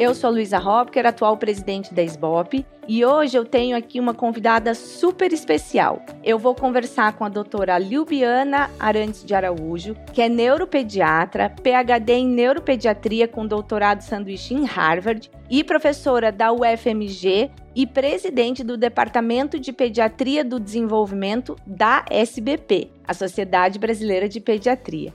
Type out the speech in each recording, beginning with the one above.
Eu sou Luísa Hopker, atual presidente da SBOP, e hoje eu tenho aqui uma convidada super especial. Eu vou conversar com a doutora Liubiana Arantes de Araújo, que é neuropediatra, PhD em neuropediatria com doutorado sanduíche em Harvard e professora da UFMG e presidente do Departamento de Pediatria do Desenvolvimento da SBP, a Sociedade Brasileira de Pediatria.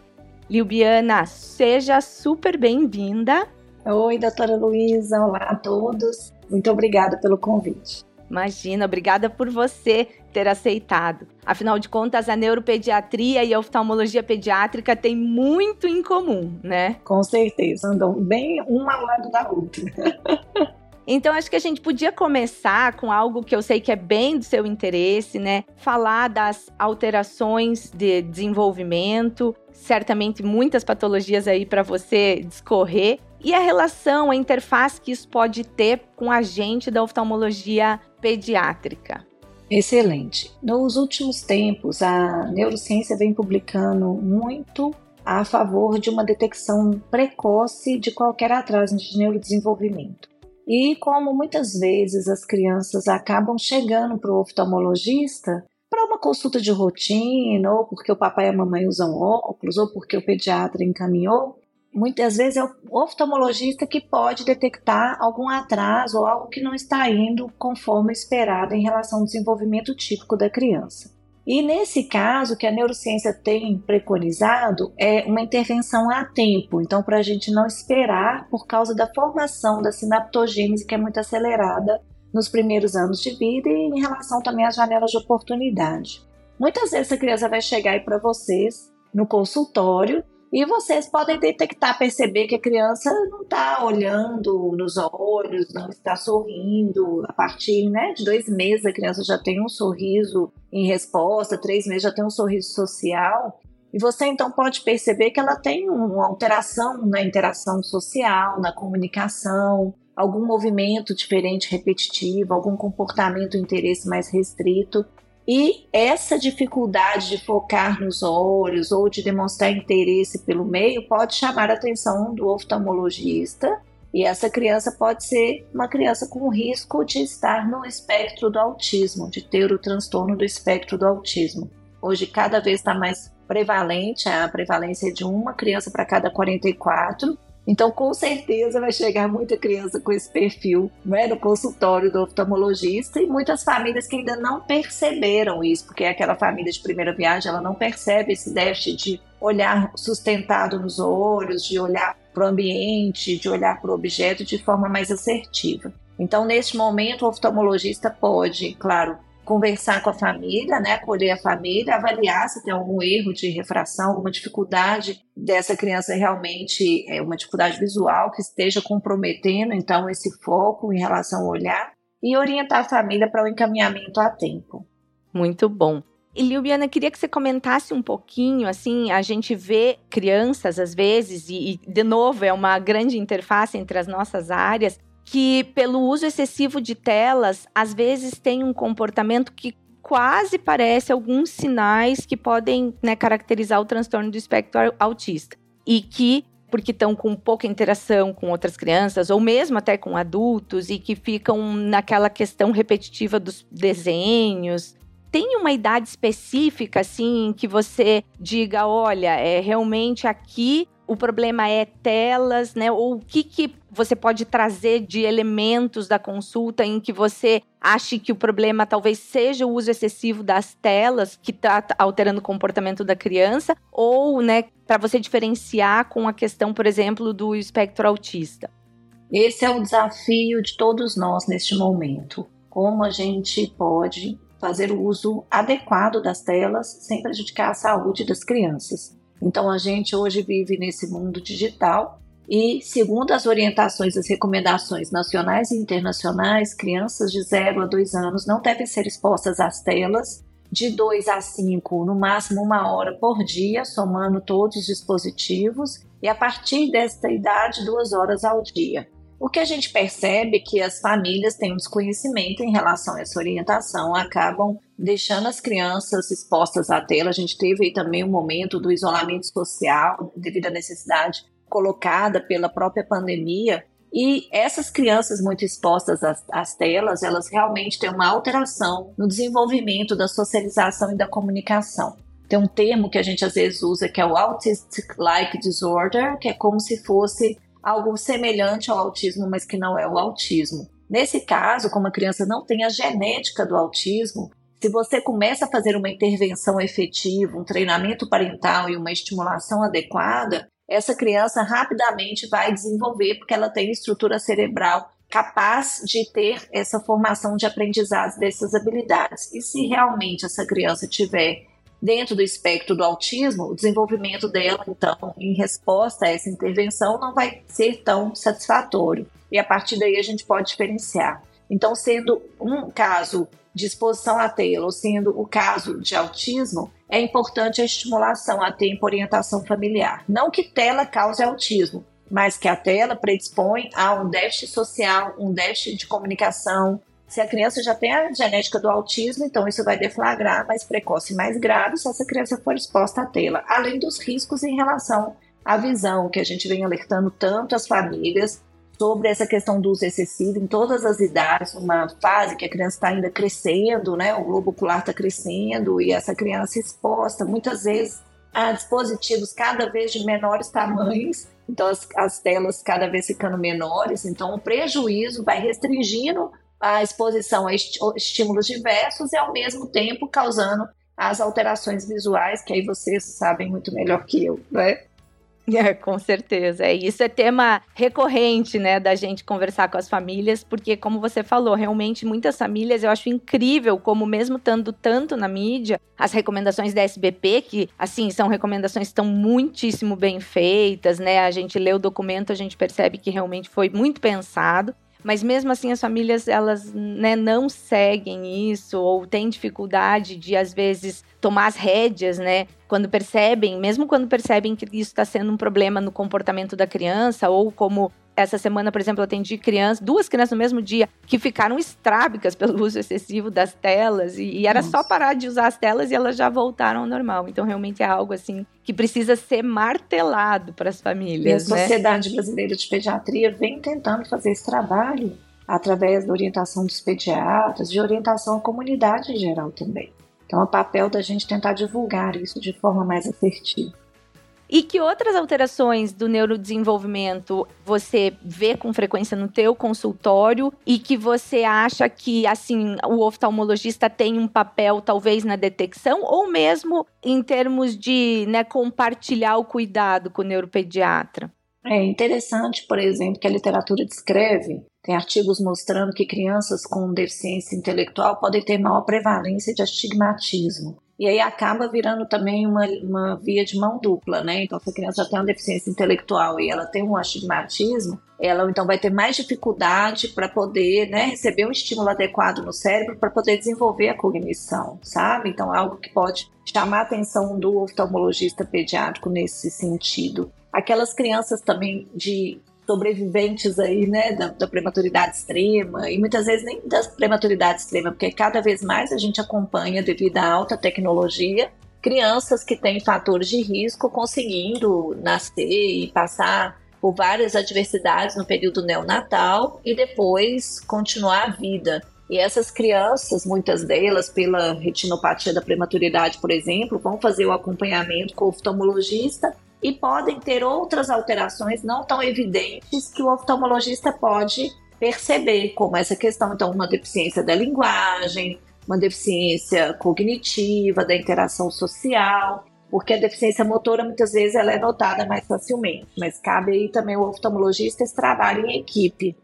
Liubiana, seja super bem-vinda. Oi, doutora Luísa, olá a todos. Muito obrigada pelo convite. Imagina, obrigada por você ter aceitado. Afinal de contas, a neuropediatria e a oftalmologia pediátrica têm muito em comum, né? Com certeza, andam bem uma ao lado da outra. Então, acho que a gente podia começar com algo que eu sei que é bem do seu interesse, né? Falar das alterações de desenvolvimento, certamente muitas patologias aí para você discorrer, e a relação, a interface que isso pode ter com a gente da oftalmologia pediátrica. Excelente. Nos últimos tempos, a neurociência vem publicando muito a favor de uma detecção precoce de qualquer atraso de neurodesenvolvimento. E como muitas vezes as crianças acabam chegando para o oftalmologista para uma consulta de rotina, ou porque o papai e a mamãe usam óculos, ou porque o pediatra encaminhou, muitas vezes é o oftalmologista que pode detectar algum atraso ou algo que não está indo conforme esperado em relação ao desenvolvimento típico da criança. E nesse caso, que a neurociência tem preconizado é uma intervenção a tempo, então para a gente não esperar por causa da formação da sinaptogênese que é muito acelerada nos primeiros anos de vida e em relação também às janelas de oportunidade. Muitas vezes a criança vai chegar aí para vocês no consultório e vocês podem detectar, perceber que a criança não está olhando nos olhos, não está sorrindo. A partir né, de dois meses, a criança já tem um sorriso em resposta, três meses já tem um sorriso social. E você então pode perceber que ela tem uma alteração na interação social, na comunicação, algum movimento diferente, repetitivo, algum comportamento, interesse mais restrito. E essa dificuldade de focar nos olhos ou de demonstrar interesse pelo meio pode chamar a atenção do oftalmologista. E essa criança pode ser uma criança com risco de estar no espectro do autismo, de ter o transtorno do espectro do autismo. Hoje, cada vez está mais prevalente, a prevalência é de uma criança para cada 44, então, com certeza, vai chegar muita criança com esse perfil né, no consultório do oftalmologista e muitas famílias que ainda não perceberam isso, porque aquela família de primeira viagem, ela não percebe esse déficit de olhar sustentado nos olhos, de olhar para o ambiente, de olhar para o objeto de forma mais assertiva. Então, neste momento, o oftalmologista pode, claro, conversar com a família, né, acolher a família, avaliar se tem algum erro de refração, alguma dificuldade dessa criança realmente, é uma dificuldade visual que esteja comprometendo então esse foco em relação ao olhar e orientar a família para o encaminhamento a tempo. Muito bom. E Liubiana, queria que você comentasse um pouquinho, assim, a gente vê crianças às vezes, e, e de novo é uma grande interface entre as nossas áreas, que, pelo uso excessivo de telas, às vezes tem um comportamento que quase parece alguns sinais que podem né, caracterizar o transtorno do espectro autista. E que, porque estão com pouca interação com outras crianças, ou mesmo até com adultos, e que ficam naquela questão repetitiva dos desenhos. Tem uma idade específica, assim, que você diga: olha, é realmente aqui o problema é telas, né? Ou o que, que você pode trazer de elementos da consulta em que você ache que o problema talvez seja o uso excessivo das telas que está alterando o comportamento da criança, ou, né, para você diferenciar com a questão, por exemplo, do espectro autista. Esse é o desafio de todos nós neste momento. Como a gente pode fazer o uso adequado das telas sem prejudicar a saúde das crianças. Então a gente hoje vive nesse mundo digital E, segundo as orientações e as recomendações nacionais e internacionais, crianças de 0 a 2 anos não devem ser expostas às telas de 2 a 5, no máximo uma hora por dia, somando todos os dispositivos, e a partir desta idade, duas horas ao dia. O que a gente percebe é que as famílias têm um desconhecimento em relação a essa orientação, acabam deixando as crianças expostas à tela. A gente teve aí também um momento do isolamento social, devido à necessidade colocada pela própria pandemia. E essas crianças muito expostas às, às, telas, elas realmente têm uma alteração no desenvolvimento da socialização e da comunicação. Tem um termo que a gente às vezes usa que é o Autistic-like Disorder, que é como se fosse algo semelhante ao autismo, mas que não é o autismo. Nesse caso, como a criança não tem a genética do autismo, se você começa a fazer uma intervenção efetiva, um treinamento parental e uma estimulação adequada, essa criança rapidamente vai desenvolver, porque ela tem estrutura cerebral capaz de ter essa formação de aprendizado dessas habilidades. E se realmente essa criança tiver dentro do espectro do autismo, o desenvolvimento dela, então, em resposta a essa intervenção, não vai ser tão satisfatório. E a partir daí a gente pode diferenciar. Então, sendo um caso de exposição à tela, ou sendo o caso de autismo, é importante a estimulação a tempo orientação familiar. Não que tela cause autismo, mas que a tela predispõe a um déficit social, um déficit de comunicação. Se a criança já tem a genética do autismo, então isso vai deflagrar mais precoce e mais grave se essa criança for exposta à tela, além dos riscos em relação à visão, que a gente vem alertando tanto as famílias sobre essa questão do uso excessivo em todas as idades, uma fase que a criança está ainda crescendo, né? O globo ocular está crescendo e essa criança exposta muitas vezes a dispositivos cada vez de menores tamanhos, então as, as telas cada vez ficando menores, então o prejuízo vai restringindo a exposição a estímulos diversos e ao mesmo tempo causando as alterações visuais, que aí vocês sabem muito melhor que eu, né? É, com certeza. Isso é tema recorrente, né, da gente conversar com as famílias, porque, como você falou, realmente muitas famílias, eu acho incrível como, mesmo estando tanto na mídia, as recomendações da SBP, que, assim, são recomendações que estão muitíssimo bem feitas, né? A gente lê o documento, a gente percebe que realmente foi muito pensado. Mas mesmo assim as famílias elas né, não seguem isso ou têm dificuldade de às vezes tomar as rédeas, né? Quando percebem, mesmo quando percebem que isso está sendo um problema no comportamento da criança ou como essa semana, por exemplo, eu atendi crianças, duas crianças no mesmo dia, que ficaram estrábicas pelo uso excessivo das telas. E, e era Nossa. só parar de usar as telas e elas já voltaram ao normal. Então, realmente é algo assim que precisa ser martelado para as famílias. E a né? Sociedade Brasileira de Pediatria vem tentando fazer esse trabalho através da orientação dos pediatras, de orientação à comunidade em geral também. Então, é o papel da gente tentar divulgar isso de forma mais assertiva. E que outras alterações do neurodesenvolvimento você vê com frequência no teu consultório e que você acha que assim o oftalmologista tem um papel talvez na detecção ou mesmo em termos de né, compartilhar o cuidado com o neuropediatra? É interessante, por exemplo, que a literatura descreve, tem artigos mostrando que crianças com deficiência intelectual podem ter maior prevalência de astigmatismo. E aí acaba virando também uma, uma via de mão dupla, né? Então, se a criança tem uma deficiência intelectual e ela tem um astigmatismo, ela então vai ter mais dificuldade para poder né, receber um estímulo adequado no cérebro para poder desenvolver a cognição, sabe? Então, é algo que pode chamar a atenção do oftalmologista pediátrico nesse sentido. Aquelas crianças também de sobreviventes aí, né, da, da, prematuridade extrema, e muitas vezes nem da prematuridade extrema, porque cada vez mais a gente acompanha, devido à alta tecnologia, crianças que têm fatores de risco conseguindo nascer e passar por várias adversidades no período neonatal e depois continuar a vida. E essas crianças, muitas delas, pela retinopatia da prematuridade, por exemplo, vão fazer o acompanhamento com o oftalmologista e podem ter outras alterações não tão evidentes que o oftalmologista pode perceber, como essa questão, então, uma deficiência da linguagem, uma deficiência cognitiva, da interação social, porque a deficiência motora muitas vezes ela é notada mais facilmente, mas cabe aí também o oftalmologista esse trabalho em equipe.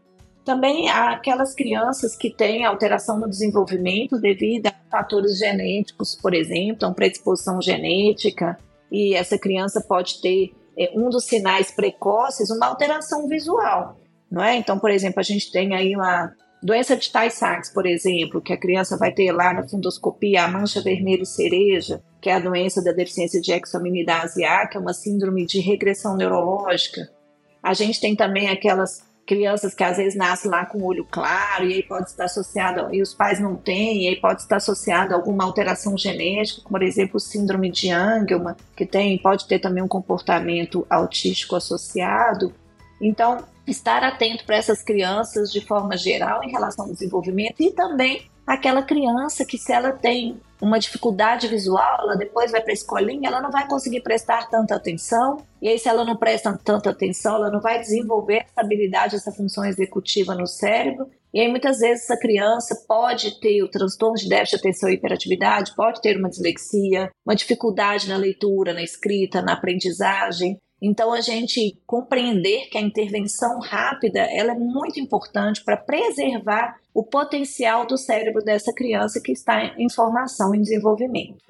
Também há aquelas crianças que têm alteração no desenvolvimento devido a fatores genéticos, por exemplo, então predisposição genética, e essa criança pode ter é, um dos sinais precoces uma alteração visual, não é? Então, por exemplo, a gente tem aí uma doença de Tay-Sachs, por exemplo, que a criança vai ter lá na fundoscopia a mancha vermelha cereja, que é a doença da deficiência de examinidase A, que é uma síndrome de regressão neurológica. A gente tem também aquelas crianças que às vezes nascem lá com o olho claro e aí pode estar associado, e os pais não têm, e aí pode estar associado a alguma alteração genética, como por exemplo o síndrome de Angelman, que tem, pode ter também um comportamento autístico associado. Então, estar atento para essas crianças de forma geral em relação ao desenvolvimento e também aquela criança que se ela tem uma dificuldade visual, ela depois vai para a escolinha, ela não vai conseguir prestar tanta atenção, e aí se ela não presta tanta atenção, ela não vai desenvolver essa habilidade, essa função executiva no cérebro, e aí muitas vezes essa criança pode ter o transtorno de déficit de atenção e hiperatividade, pode ter uma dislexia, uma dificuldade na leitura, na escrita, na aprendizagem, então, a gente compreender que a intervenção rápida ela é muito importante para preservar o potencial do cérebro dessa criança que está em formação e desenvolvimento.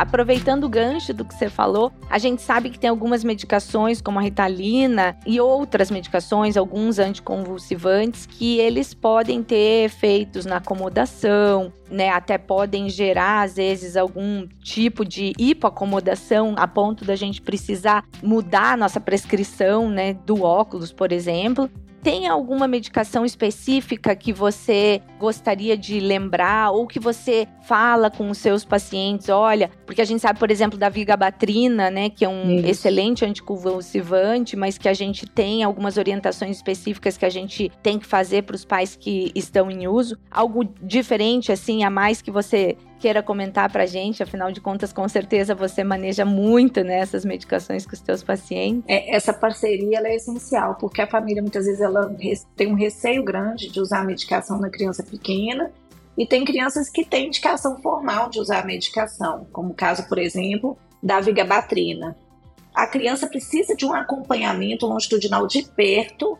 Aproveitando o gancho do que você falou, a gente sabe que tem algumas medicações, como a Ritalina e outras medicações, alguns anticonvulsivantes, que eles podem ter efeitos na acomodação, né? Até podem gerar, às vezes, algum tipo de hipoacomodação a ponto da gente precisar mudar a nossa prescrição, né? Do óculos, por exemplo. Tem alguma medicação específica que você gostaria de lembrar ou que você fala com os seus pacientes? Olha, porque a gente sabe, por exemplo, da vigabatrina, né, que é um Isso. excelente anticonvulsivante, mas que a gente tem algumas orientações específicas que a gente tem que fazer para os pais que estão em uso. Algo diferente, assim, a mais que você queira comentar para a gente, afinal de contas, com certeza você maneja muito né, medicações com os seus pacientes. É, essa parceria é essencial, porque a família muitas vezes ela tem um receio grande de usar a medicação na criança pequena e tem crianças que têm indicação formal de usar a medicação, como o caso, por exemplo, da vigabatrina. A criança precisa de um acompanhamento longitudinal de perto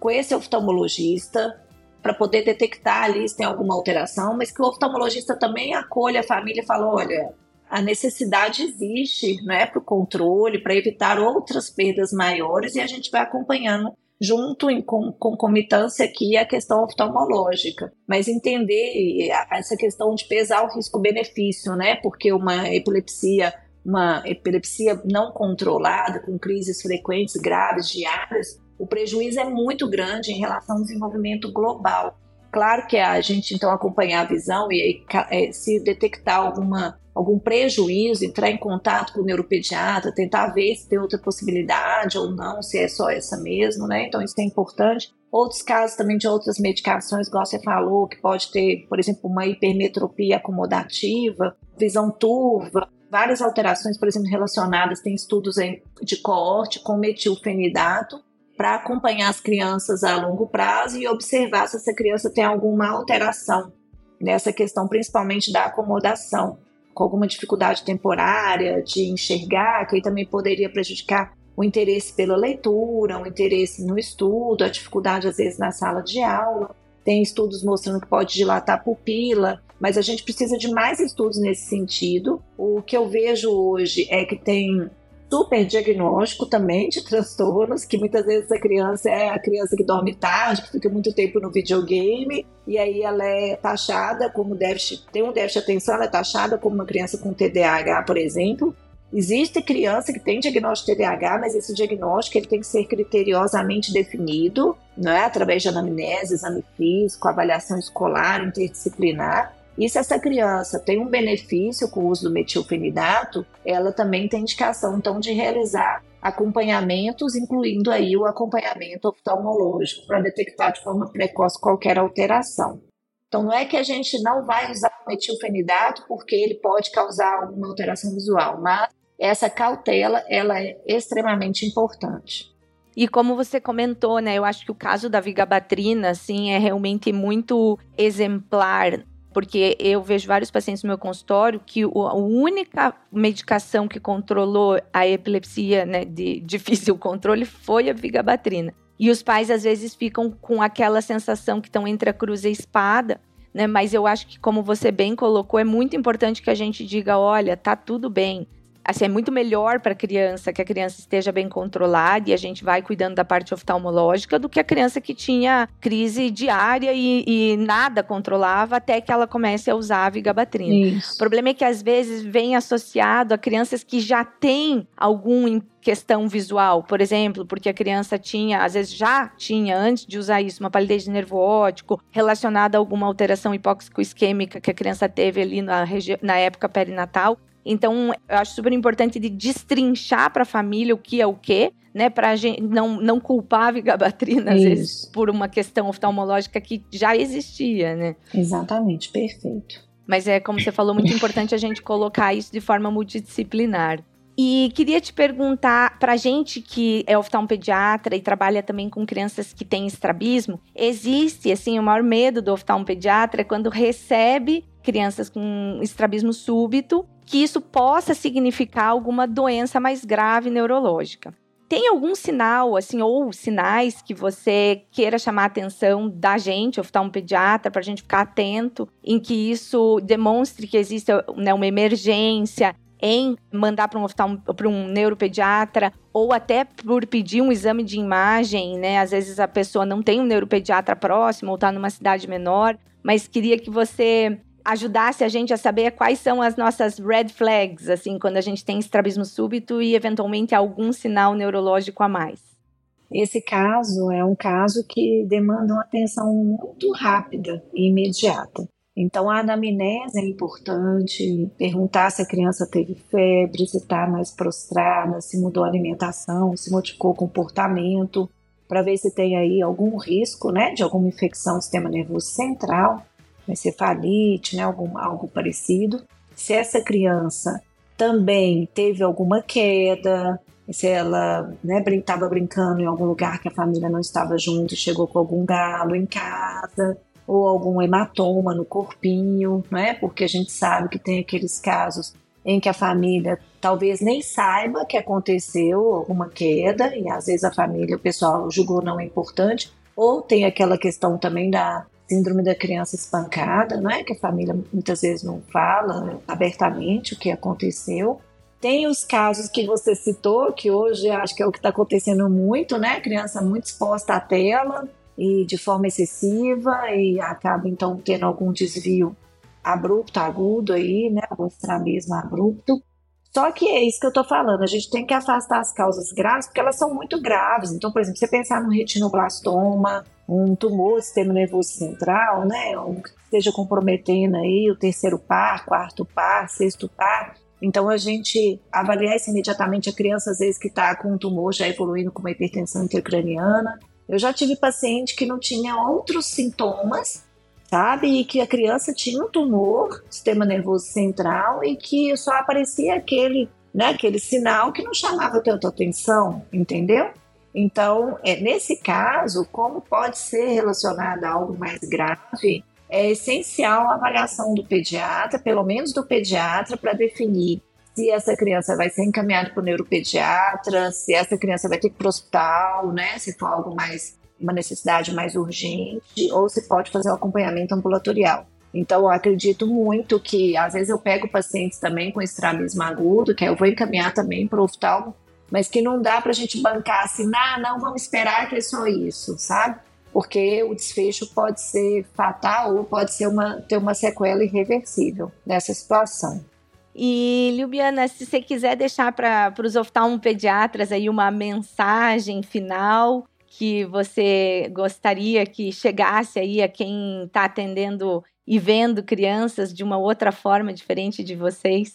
com esse oftalmologista, para poder detectar ali se tem alguma alteração, mas que o oftalmologista também acolha a família e fala: olha, a necessidade existe né, para o controle, para evitar outras perdas maiores, e a gente vai acompanhando junto em concomitância aqui a questão oftalmológica, mas entender essa questão de pesar o risco-benefício, né? Porque uma epilepsia, uma epilepsia não controlada, com crises frequentes, graves, diárias, o prejuízo é muito grande em relação ao desenvolvimento global. Claro que a gente então acompanhar a visão e aí, é, se detectar alguma, algum prejuízo, entrar em contato com o neuropediatra, tentar ver se tem outra possibilidade ou não, se é só essa mesmo, né? Então isso é importante. Outros casos também de outras medicações, igual você falou, que pode ter, por exemplo, uma hipermetropia acomodativa, visão turva, várias alterações, por exemplo, relacionadas, tem estudos de coorte com metilfenidato, para acompanhar as crianças a longo prazo e observar se essa criança tem alguma alteração nessa questão, principalmente da acomodação, com alguma dificuldade temporária de enxergar, que aí também poderia prejudicar o interesse pela leitura, o interesse no estudo, a dificuldade às vezes na sala de aula. Tem estudos mostrando que pode dilatar a pupila, mas a gente precisa de mais estudos nesse sentido. O que eu vejo hoje é que tem super diagnóstico também de transtornos, que muitas vezes a criança é a criança que dorme tarde, que fica muito tempo no videogame, e aí ela é taxada como déficit, tem um déficit de atenção, ela é taxada como uma criança com TDAH, por exemplo. Existe criança que tem diagnóstico de TDAH, mas esse diagnóstico ele tem que ser criteriosamente definido, não é? através de anamnese, exame físico, avaliação escolar, interdisciplinar. E se essa criança tem um benefício com o uso do metilfenidato, ela também tem indicação então de realizar acompanhamentos, incluindo aí o acompanhamento oftalmológico para detectar de forma precoce qualquer alteração. Então não é que a gente não vai usar o metilfenidato porque ele pode causar alguma alteração visual, mas essa cautela ela é extremamente importante. E como você comentou, né, eu acho que o caso da vigabatrina, assim, é realmente muito exemplar porque eu vejo vários pacientes no meu consultório que a única medicação que controlou a epilepsia né, de difícil controle foi a vigabatrina. E os pais às vezes ficam com aquela sensação que estão entre a cruz e a espada, né? Mas eu acho que, como você bem colocou, é muito importante que a gente diga: olha, tá tudo bem assim, é muito melhor para a criança que a criança esteja bem controlada e a gente vai cuidando da parte oftalmológica do que a criança que tinha crise diária e, e nada controlava até que ela comece a usar a vigabatrina. Isso. O problema é que às vezes vem associado a crianças que já têm algum questão visual, por exemplo, porque a criança tinha, às vezes já tinha, antes de usar isso, uma palidez de nervo óptico relacionada a alguma alteração hipóxico-isquêmica que a criança teve ali na, na época perinatal. Então, eu acho super importante de destrinchar para a família o que é o que, né, para a gente não, não culpar a vigabatrina, às Isso. vezes, por uma questão oftalmológica que já existia, né? Exatamente, perfeito. Mas é, como você falou, muito importante a gente colocar isso de forma multidisciplinar. E queria te perguntar, para gente que é oftalmopediatra e trabalha também com crianças que têm estrabismo, existe, assim, o maior medo do oftalmopediatra é quando recebe crianças com estrabismo súbito que isso possa significar alguma doença mais grave neurológica. Tem algum sinal, assim, ou sinais que você queira chamar a atenção da gente, oftalmopediatra, para a gente ficar atento em que isso demonstre que existe né, uma emergência em mandar para um, para um neuropediatra ou até por pedir um exame de imagem, né? Às vezes a pessoa não tem um neuropediatra próximo ou está numa cidade menor, mas queria que você ajudasse a gente a saber quais são as nossas red flags, assim, quando a gente tem estrabismo súbito e eventualmente algum sinal neurológico a mais. Esse caso é um caso que demanda uma atenção muito rápida e imediata. Então, a anamnese é importante, perguntar se a criança teve febre, se está mais prostrada, se mudou a alimentação, se modificou o comportamento, para ver se tem aí algum risco né, de alguma infecção do sistema nervoso central encefalite, né, algum, algo parecido. Se essa criança também teve alguma queda, se ela estava né, brincando em algum lugar que a família não estava junto e chegou com algum galo em casa, ou algum hematoma no corpinho, né? Porque a gente sabe que tem aqueles casos em que a família talvez nem saiba que aconteceu alguma queda e às vezes a família, o pessoal julgou não é importante, ou tem aquela questão também da síndrome da criança espancada, não é que a família muitas vezes não fala abertamente o que aconteceu. Tem os casos que você citou, que hoje acho que é o que está acontecendo muito, né? Criança muito exposta à tela e de forma excessiva e acaba então tendo algum desvio abrupto, agudo aí, né? Algum estrabismo abrupto. Só que é isso que eu estou falando, a gente tem que afastar as causas graves, porque elas são muito graves. Então, por exemplo, você pensar no retinoblastoma, um tumor do sistema nervoso central, né, um que esteja comprometendo aí o terceiro par, quarto par, sexto par. Então, a gente avaliar isso imediatamente a criança, às vezes, que está com um tumor já evoluindo com uma hipertensão intracraniana. Eu já tive paciente que não tinha outros sintomas sabe? E que a criança tinha um tumor, sistema nervoso central, e que só aparecia aquele, né, aquele sinal que não chamava tanta atenção, entendeu? Então, é, nesse caso, como pode ser relacionado a algo mais grave, é essencial a avaliação do pediatra, pelo menos do pediatra, para definir se essa criança vai ser encaminhada para o neuropediatra, se essa criança vai ter que ir para o hospital, né? Se for algo mais uma necessidade mais urgente, ou se pode fazer um acompanhamento ambulatorial. Então, eu acredito muito que, às vezes, eu pego pacientes também com estrabismo agudo, que eu vou encaminhar também para o oftalmo, mas que não dá para a gente bancar assim, ah, não, vamos esperar que é só isso, sabe? Porque o desfecho pode ser fatal ou pode ser uma, ter uma sequela irreversível nessa situação. E, Liubiana, se você quiser deixar para os oftalmopediatras aí uma mensagem final que você gostaria que chegasse aí a quem está atendendo e vendo crianças de uma outra forma diferente de vocês?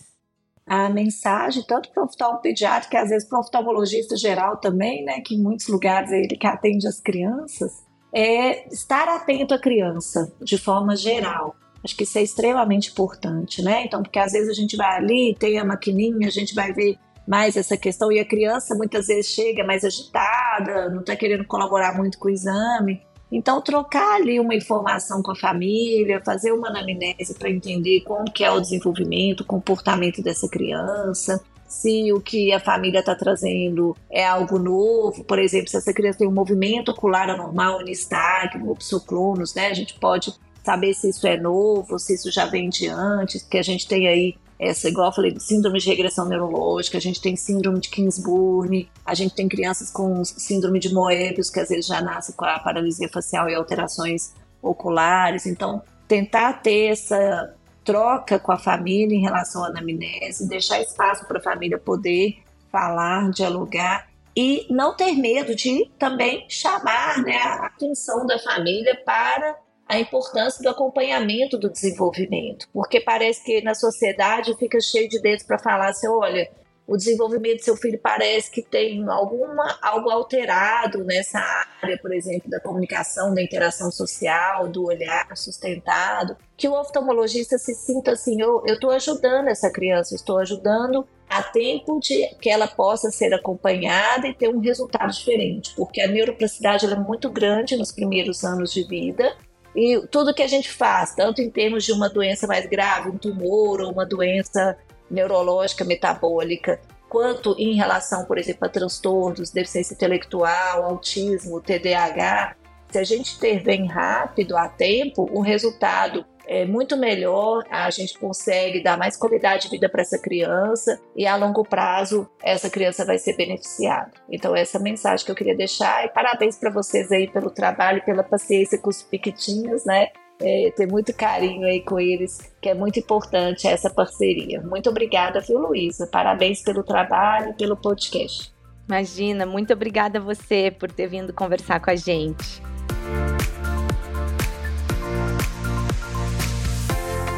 A mensagem, tanto para o oftalmopediatra, que às vezes para o oftalmologista geral também, né, que em muitos lugares é ele que atende as crianças, é estar atento à criança de forma geral. Acho que isso é extremamente importante, né? Então, porque às vezes a gente vai ali, tem a maquininha, a gente vai ver mais essa questão. E a criança muitas vezes chega mais agitada, não está querendo colaborar muito com o exame. Então, trocar ali uma informação com a família, fazer uma anamnese para entender como que é o desenvolvimento, o comportamento dessa criança, se o que a família está trazendo é algo novo, por exemplo, se essa criança tem um movimento ocular anormal, nistagmo, psoclonos, né? A gente pode saber se isso é novo, se isso já vem de antes, que a gente tem aí essa, igual eu falei, síndrome de regressão neurológica, a gente tem síndrome de Kingsburn, a gente tem crianças com síndrome de Moebius, que às vezes já nascem com a paralisia facial e alterações oculares. Então, tentar ter essa troca com a família em relação à anamnese, deixar espaço para a família poder falar, dialogar e não ter medo de também chamar né, a atenção da família para a importância do acompanhamento do desenvolvimento, porque parece que na sociedade fica cheio de dedos para falar assim, olha, o desenvolvimento do seu filho parece que tem alguma algo alterado nessa área, por exemplo, da comunicação, da interação social, do olhar sustentado, que o oftalmologista se sinta assim, eu estou ajudando essa criança, estou ajudando a tempo de que ela possa ser acompanhada e ter um resultado diferente, porque a neuroplasticidade é muito grande nos primeiros anos de vida e tudo que a gente faz, tanto em termos de uma doença mais grave, um tumor ou uma doença neurológica metabólica, quanto em relação, por exemplo, a transtornos, deficiência intelectual, autismo, TDAH, se a gente intervém rápido, a tempo, o resultado é muito melhor, a gente consegue dar mais qualidade de vida para essa criança e a longo prazo essa criança vai ser beneficiada. Então essa é a mensagem que eu queria deixar e parabéns para vocês aí pelo trabalho, pela paciência com os piquitinhos, né? É, ter muito carinho aí com eles, que é muito importante essa parceria. Muito obrigada, viu, Luísa? Parabéns pelo trabalho e pelo podcast. Imagina, muito obrigada a você por ter vindo conversar com a gente.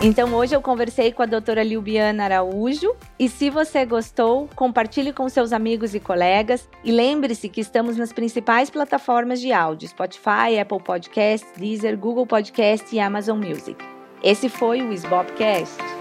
Então hoje eu conversei com a doutora Lilbiana Araújo e se você gostou, compartilhe com seus amigos e colegas e lembre-se que estamos nas principais plataformas de áudio: Spotify, Apple Podcasts, Deezer, Google Podcast e Amazon Music. Esse foi o Sbobcast.